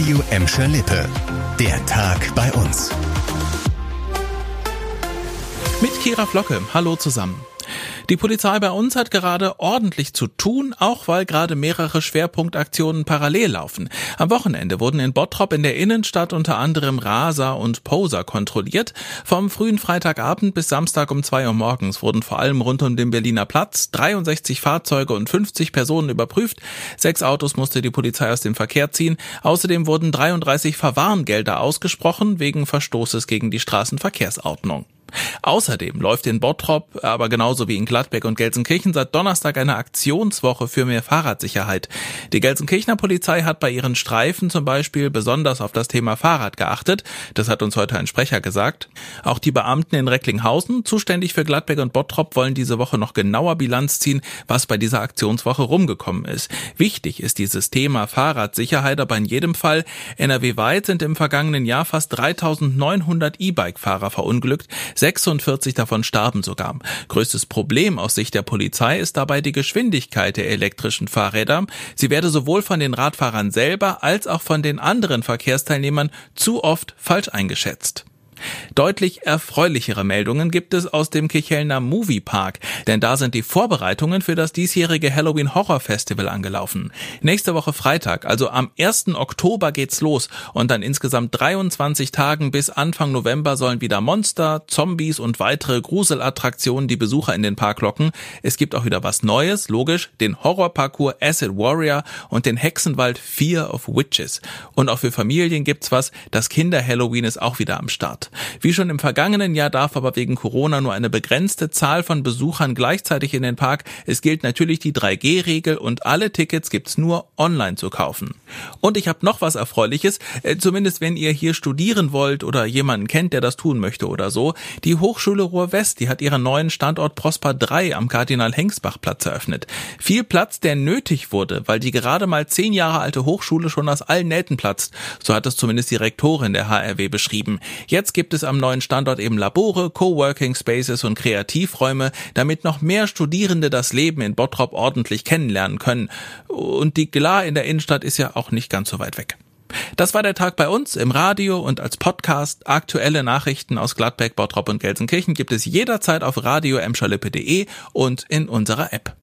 Radio Emscher Lippe. Der Tag bei uns. Mit Kira Flocke. Hallo zusammen. Die Polizei bei uns hat gerade ordentlich zu tun, auch weil gerade mehrere Schwerpunktaktionen parallel laufen. Am Wochenende wurden in Bottrop in der Innenstadt unter anderem Raser und Poser kontrolliert. Vom frühen Freitagabend bis Samstag um zwei Uhr morgens wurden vor allem rund um den Berliner Platz 63 Fahrzeuge und 50 Personen überprüft. Sechs Autos musste die Polizei aus dem Verkehr ziehen. Außerdem wurden 33 Verwarngelder ausgesprochen wegen Verstoßes gegen die Straßenverkehrsordnung. Außerdem läuft in Bottrop, aber genauso wie in Gladbeck und Gelsenkirchen seit Donnerstag eine Aktionswoche für mehr Fahrradsicherheit. Die Gelsenkirchener Polizei hat bei ihren Streifen zum Beispiel besonders auf das Thema Fahrrad geachtet. Das hat uns heute ein Sprecher gesagt. Auch die Beamten in Recklinghausen, zuständig für Gladbeck und Bottrop, wollen diese Woche noch genauer Bilanz ziehen, was bei dieser Aktionswoche rumgekommen ist. Wichtig ist dieses Thema Fahrradsicherheit aber in jedem Fall. NRW-weit sind im vergangenen Jahr fast 3900 E-Bike-Fahrer verunglückt. 46 davon starben sogar. Größtes Problem aus Sicht der Polizei ist dabei die Geschwindigkeit der elektrischen Fahrräder. Sie werde sowohl von den Radfahrern selber als auch von den anderen Verkehrsteilnehmern zu oft falsch eingeschätzt. Deutlich erfreulichere Meldungen gibt es aus dem Kichelner Movie Park, denn da sind die Vorbereitungen für das diesjährige Halloween Horror Festival angelaufen. Nächste Woche Freitag, also am 1. Oktober geht's los und dann insgesamt 23 Tagen bis Anfang November sollen wieder Monster, Zombies und weitere Gruselattraktionen die Besucher in den Park locken. Es gibt auch wieder was Neues, logisch, den Horrorparcours Acid Warrior und den Hexenwald Fear of Witches. Und auch für Familien gibt's was, das Kinder Halloween ist auch wieder am Start. Wie schon im vergangenen Jahr darf aber wegen Corona nur eine begrenzte Zahl von Besuchern gleichzeitig in den Park. Es gilt natürlich die 3G-Regel und alle Tickets gibt's nur online zu kaufen. Und ich habe noch was Erfreuliches, äh, zumindest wenn ihr hier studieren wollt oder jemanden kennt, der das tun möchte oder so. Die Hochschule Ruhr-West, die hat ihren neuen Standort Prosper 3 am Kardinal-Hengsbach-Platz eröffnet. Viel Platz, der nötig wurde, weil die gerade mal zehn Jahre alte Hochschule schon aus allen Nähten platzt. So hat es zumindest die Rektorin der HRW beschrieben. Jetzt gibt es am neuen Standort eben Labore, Coworking Spaces und Kreativräume, damit noch mehr Studierende das Leben in Bottrop ordentlich kennenlernen können. Und die Glar in der Innenstadt ist ja auch nicht ganz so weit weg. Das war der Tag bei uns im Radio und als Podcast. Aktuelle Nachrichten aus Gladbeck, Bottrop und Gelsenkirchen gibt es jederzeit auf radio und in unserer App.